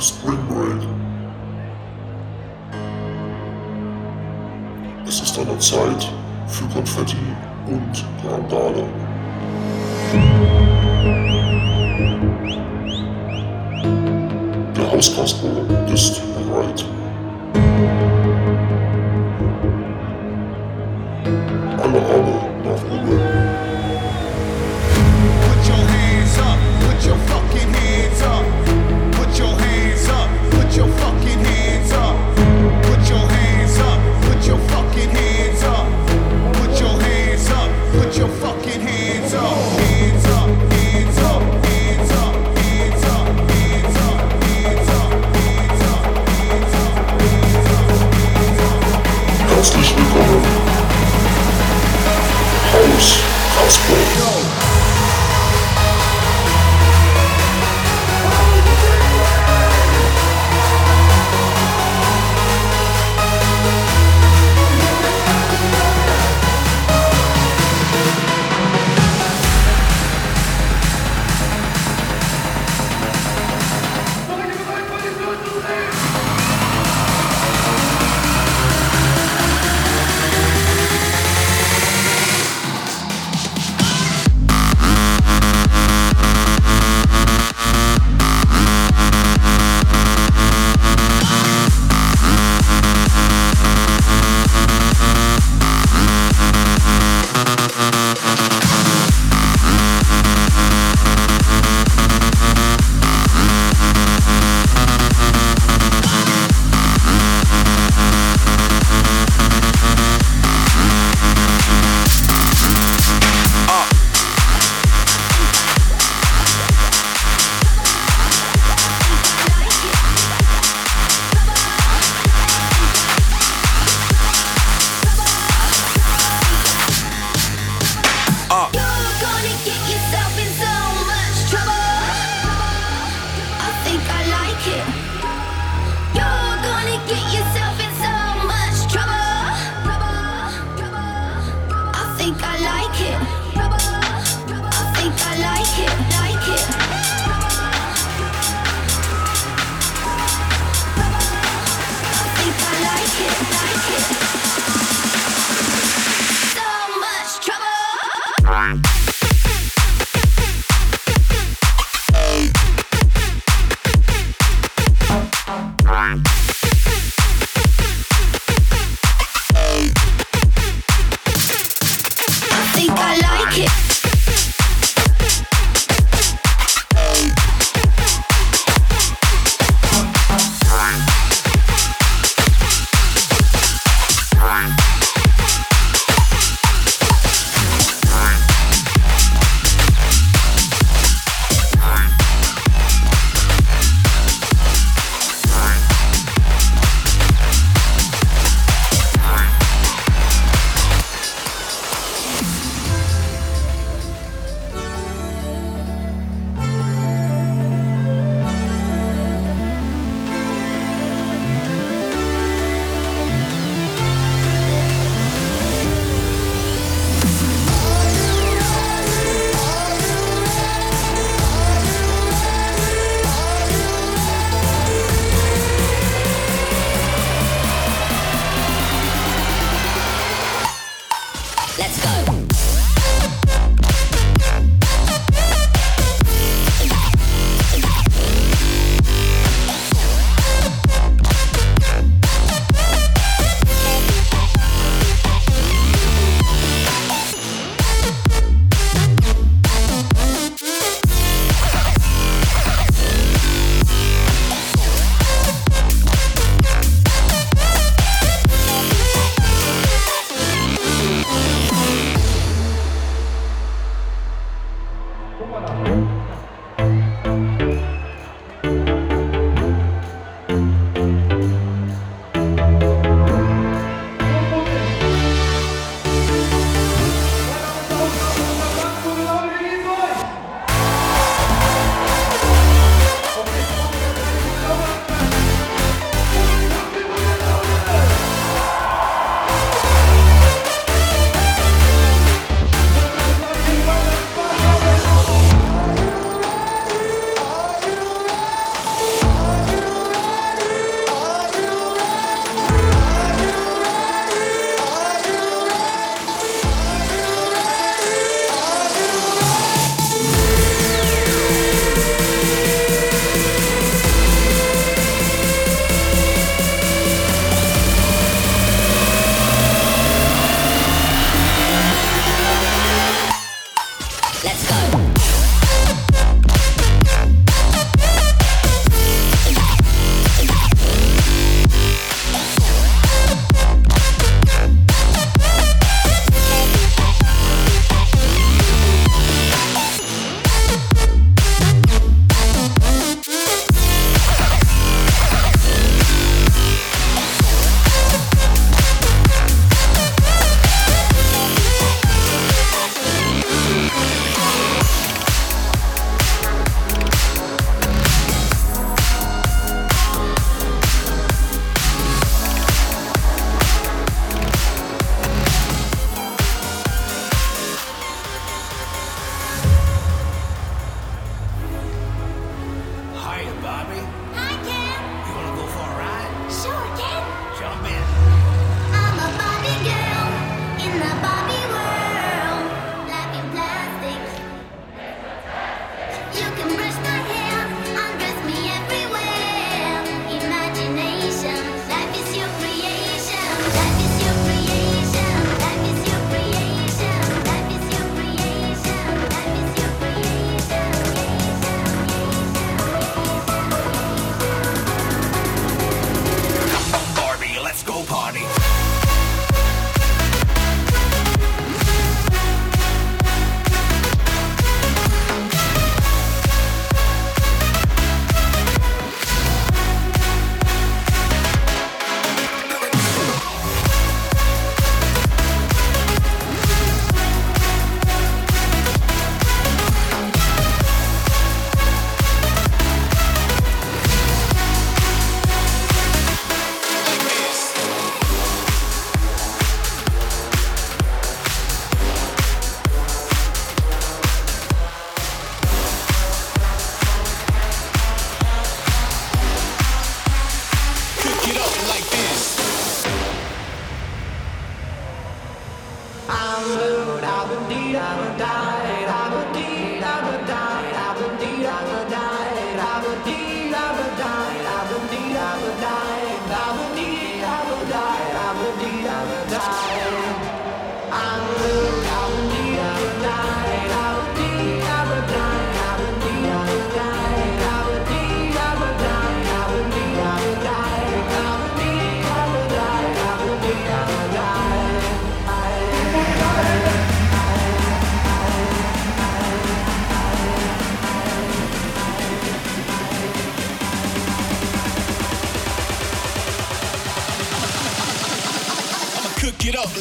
Spring Break. Es ist an der Zeit für Konfetti und Randale. Der Hauskasper ist bereit.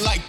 Like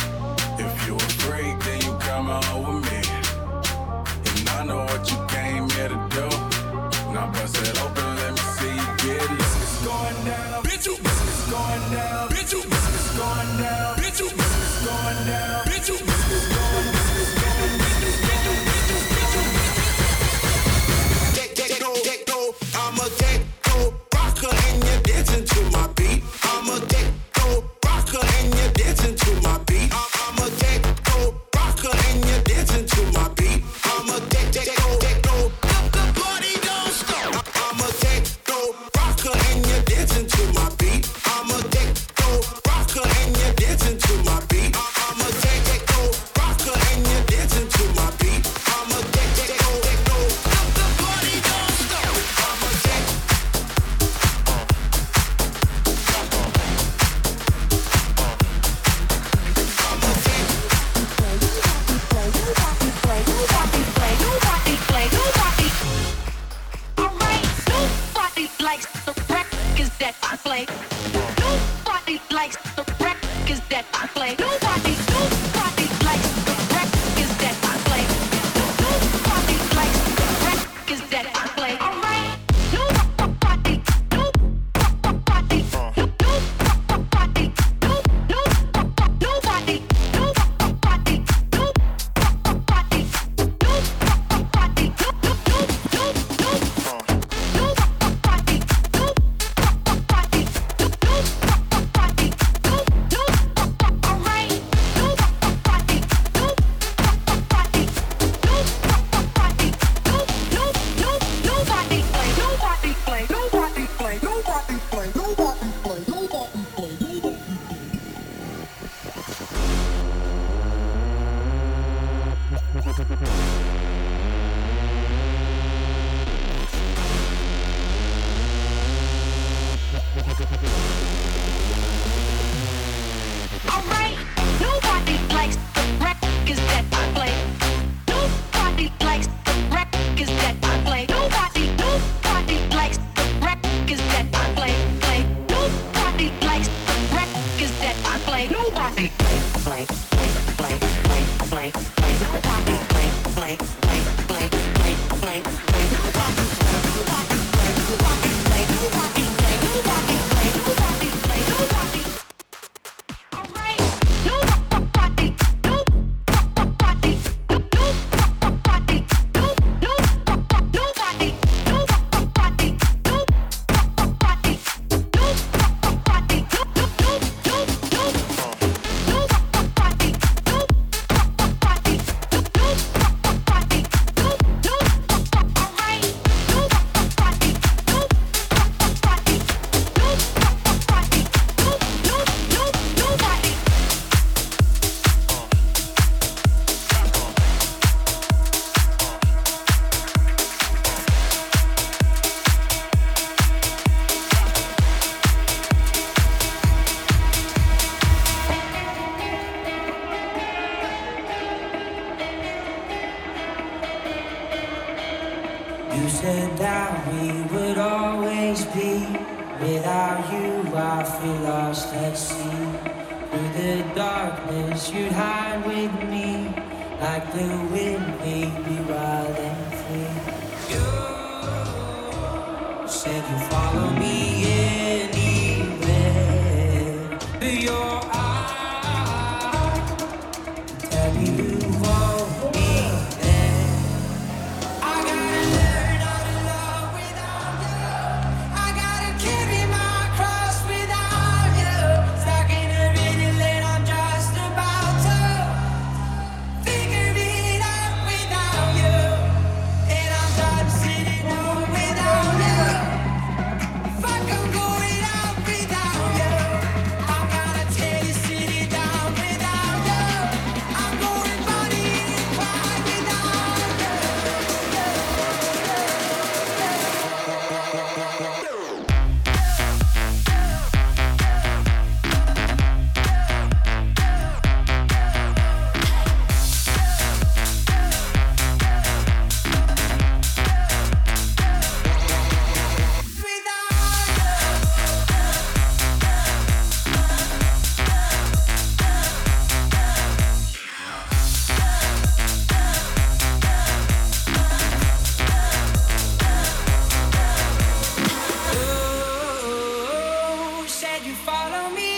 Nobody likes the records that I play. Nobody. You follow me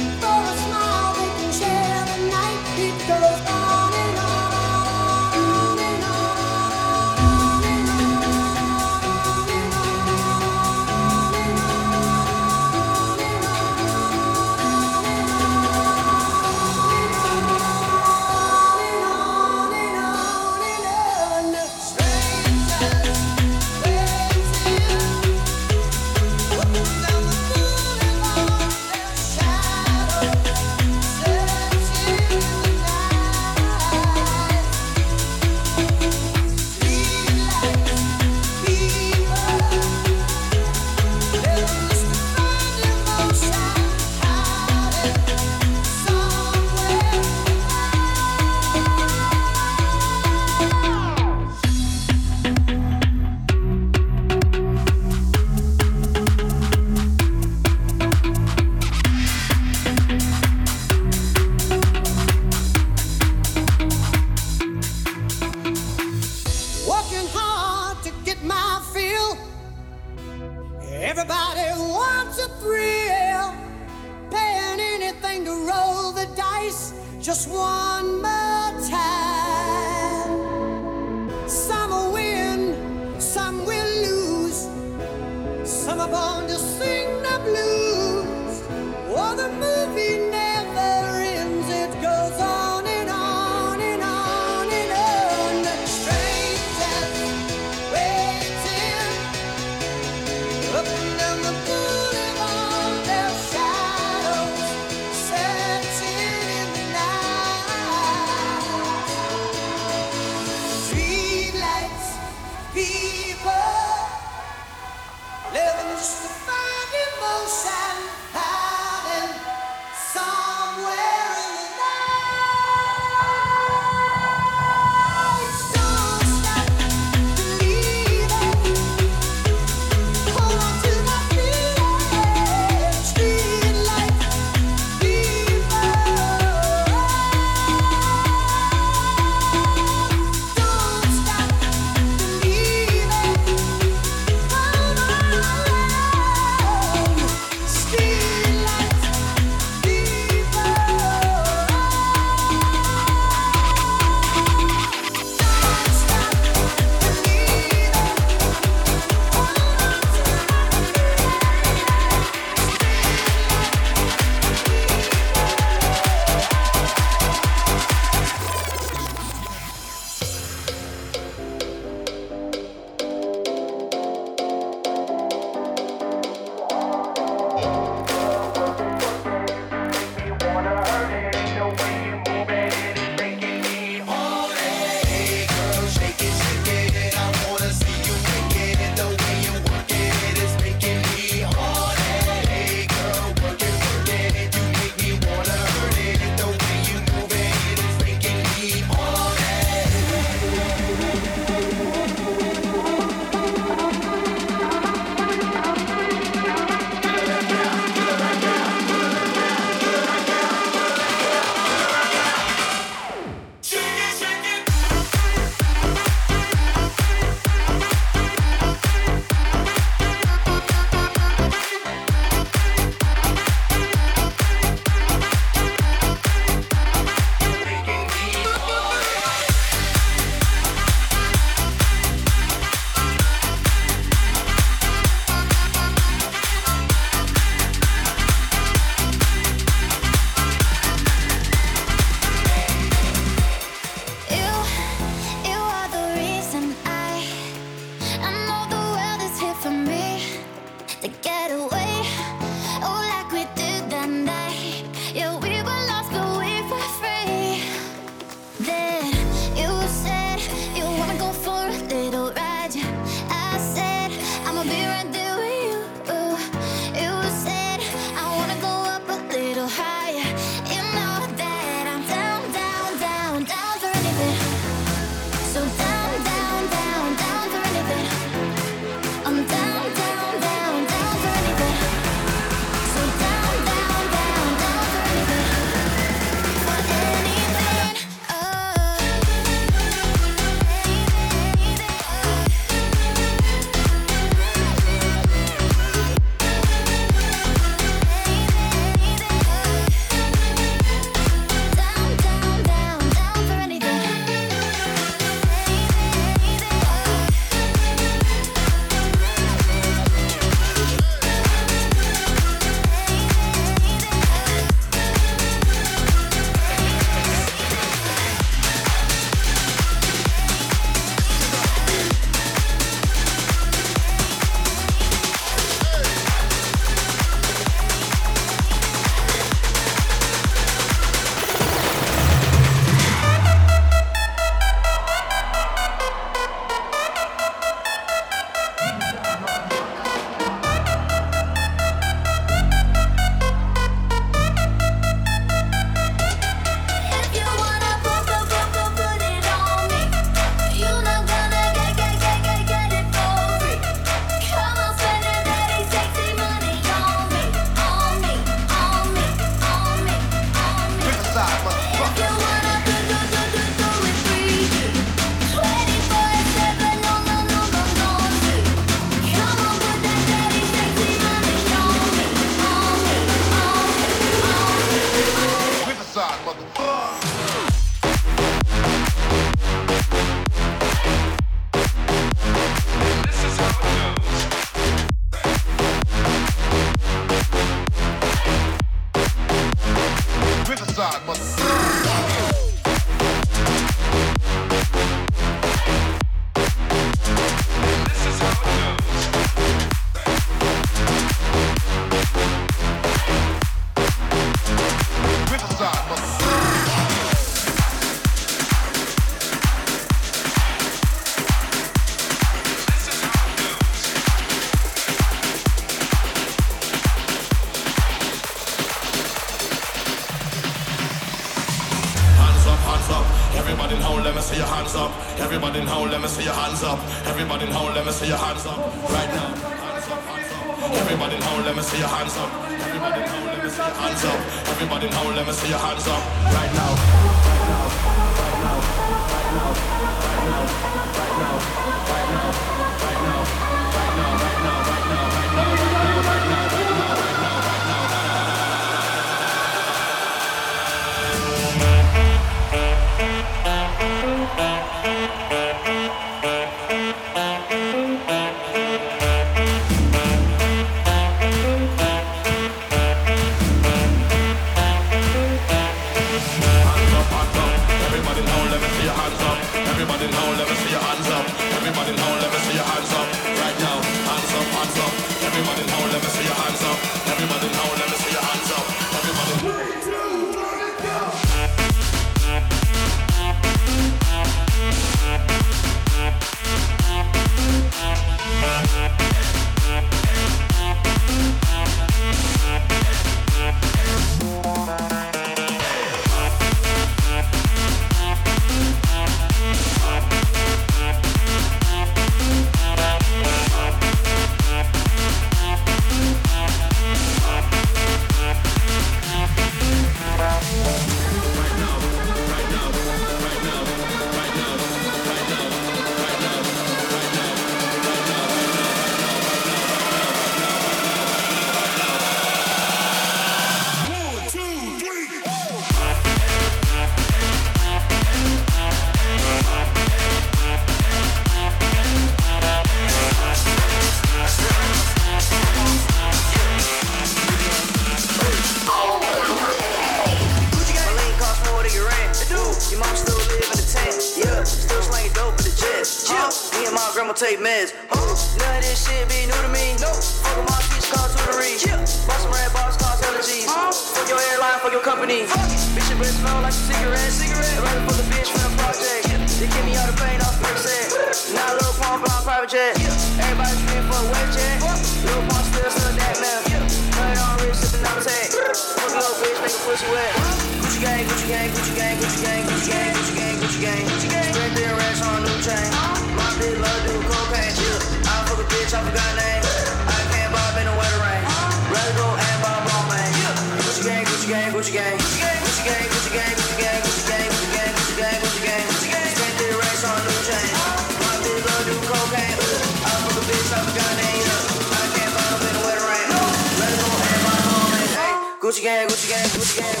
Gucci gang, Gucci gang, Gucci gang.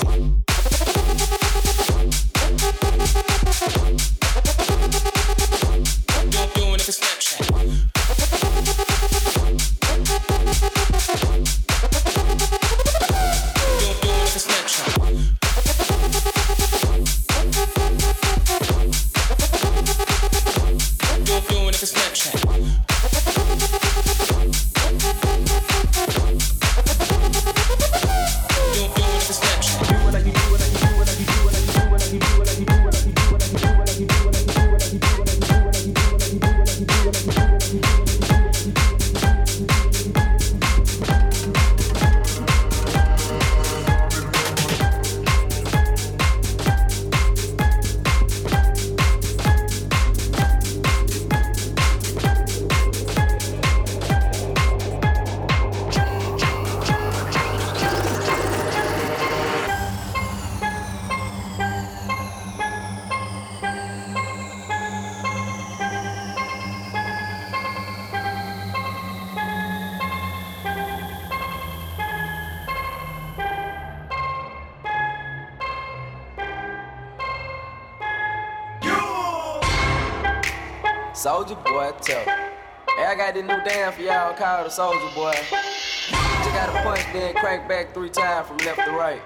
young boy. Just got a punch, then crack back three times from left to right.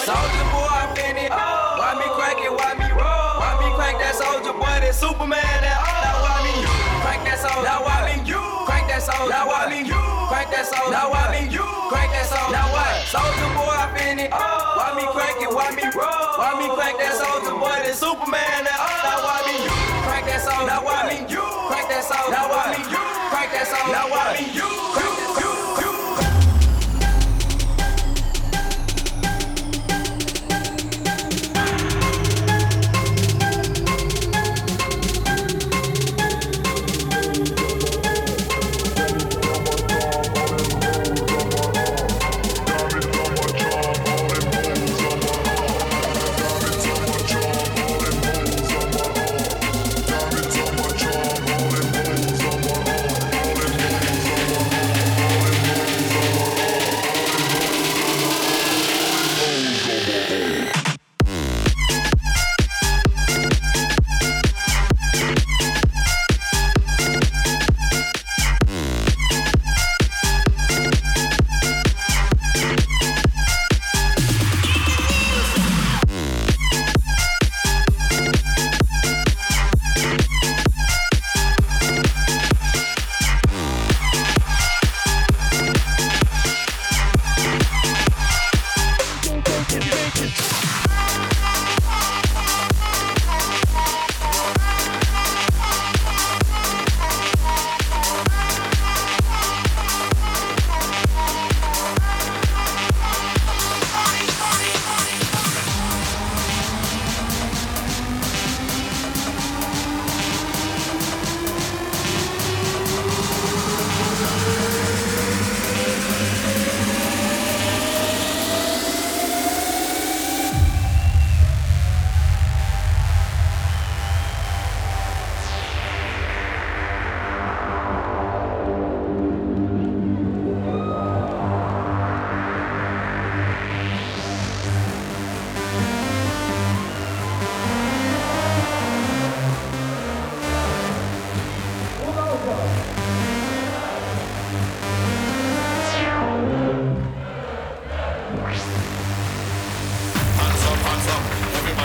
Soldier boy, I'm finna oh. Why me crank it? Why me roll? Why me crank that soldier boy? That Superman that oh. Now why me you? Crank that soldier. Now why me you? Crank that soldier. Now why me you? Crank that soldier. Now why me you? Crank that soldier. Now what? Soldier boy, I'm in it. Why me crank it? Why me roll? Why me crank that soldier boy? That Superman that. Now why me you? Crank that soldier. Now why me you? that soul. Now I mean you. Crank that song. Now I mean you.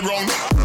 them round.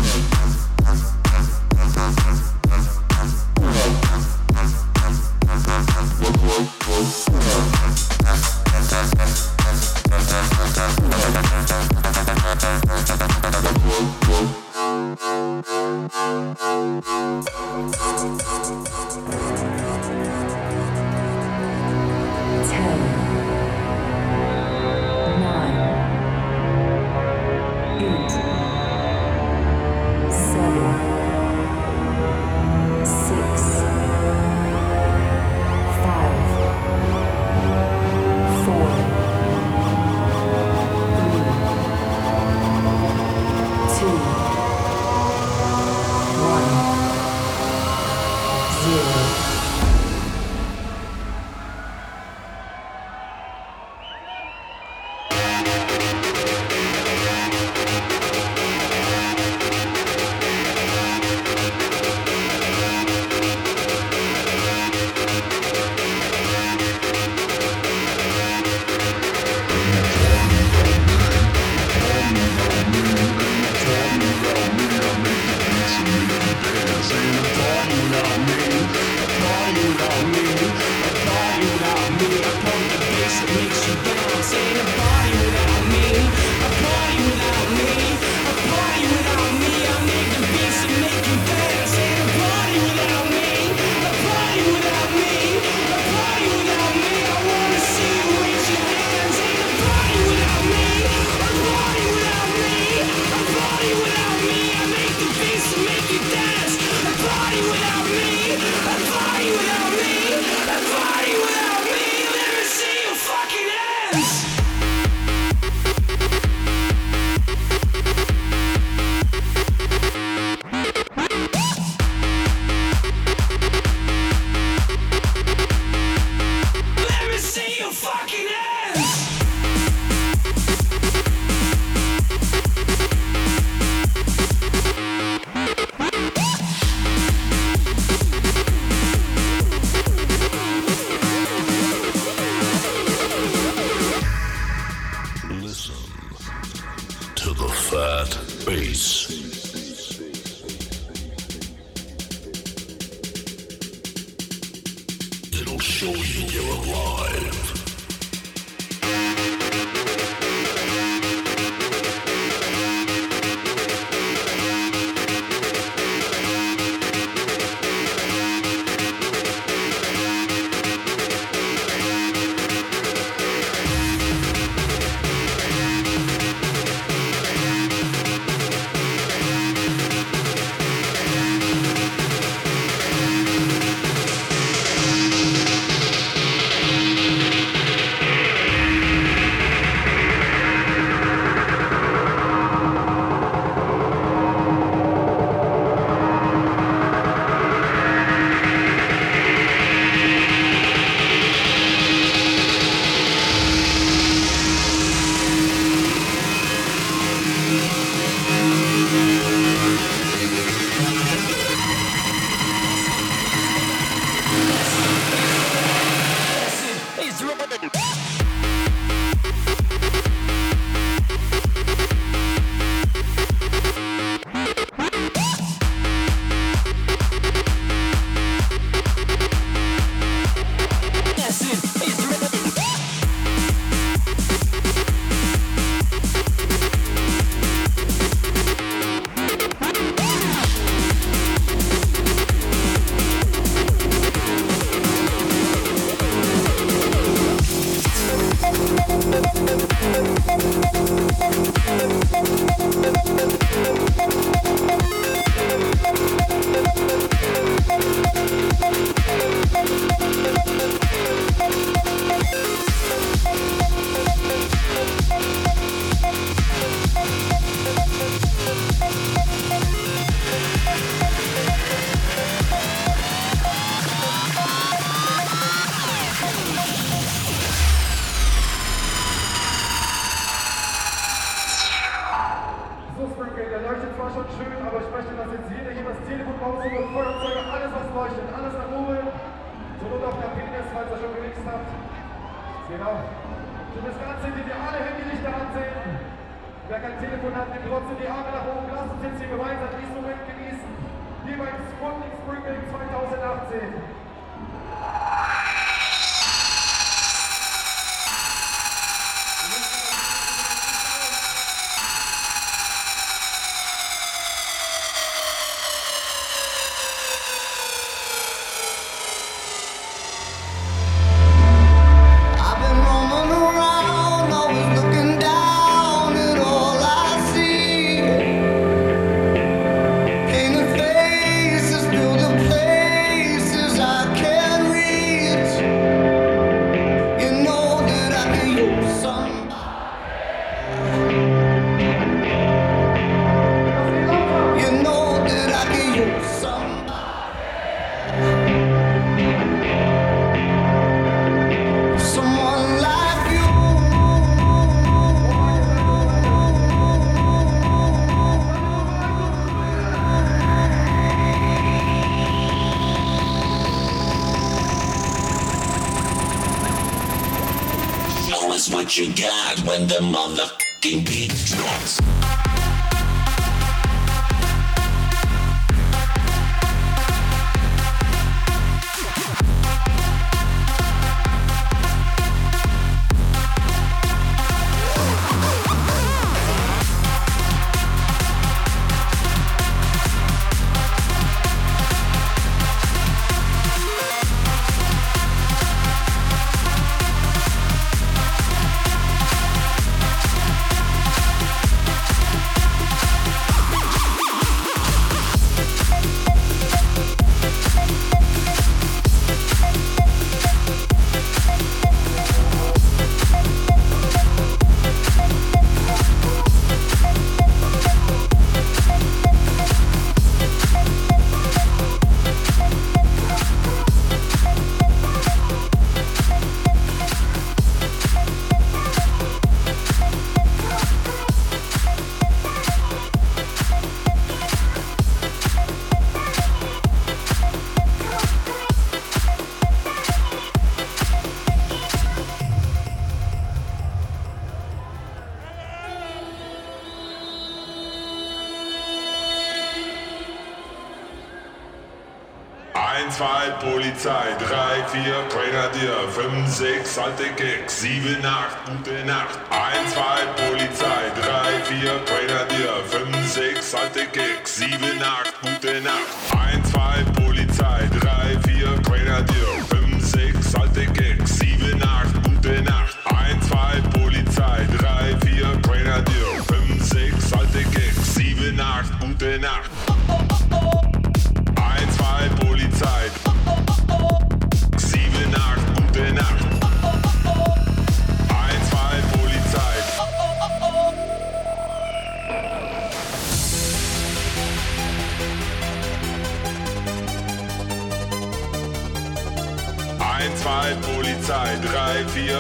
interessante Gags. Sieben Nacht, gute Nacht, ein, zwei.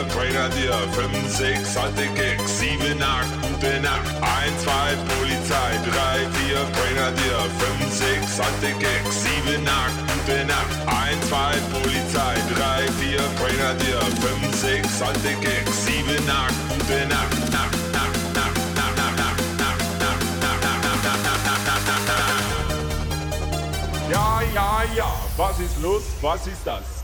Brainer dir 5, 6, alte Gags 7, 8, gute Nacht 1, 2, Polizei 3, 4, Brainer dir 5, 6, alte Gags 7, 8, gute Nacht 1, 2, Polizei 3, 4, Brainer dir 5, 6, alte Gags 7, 8, gute Nacht, Nacht, Nacht, Nacht, Nacht, Nacht, Nacht, Nacht, Nacht, Nacht, Nacht, Nacht, Nacht, Nacht, Ja, ja, ja, was ist los, was ist das?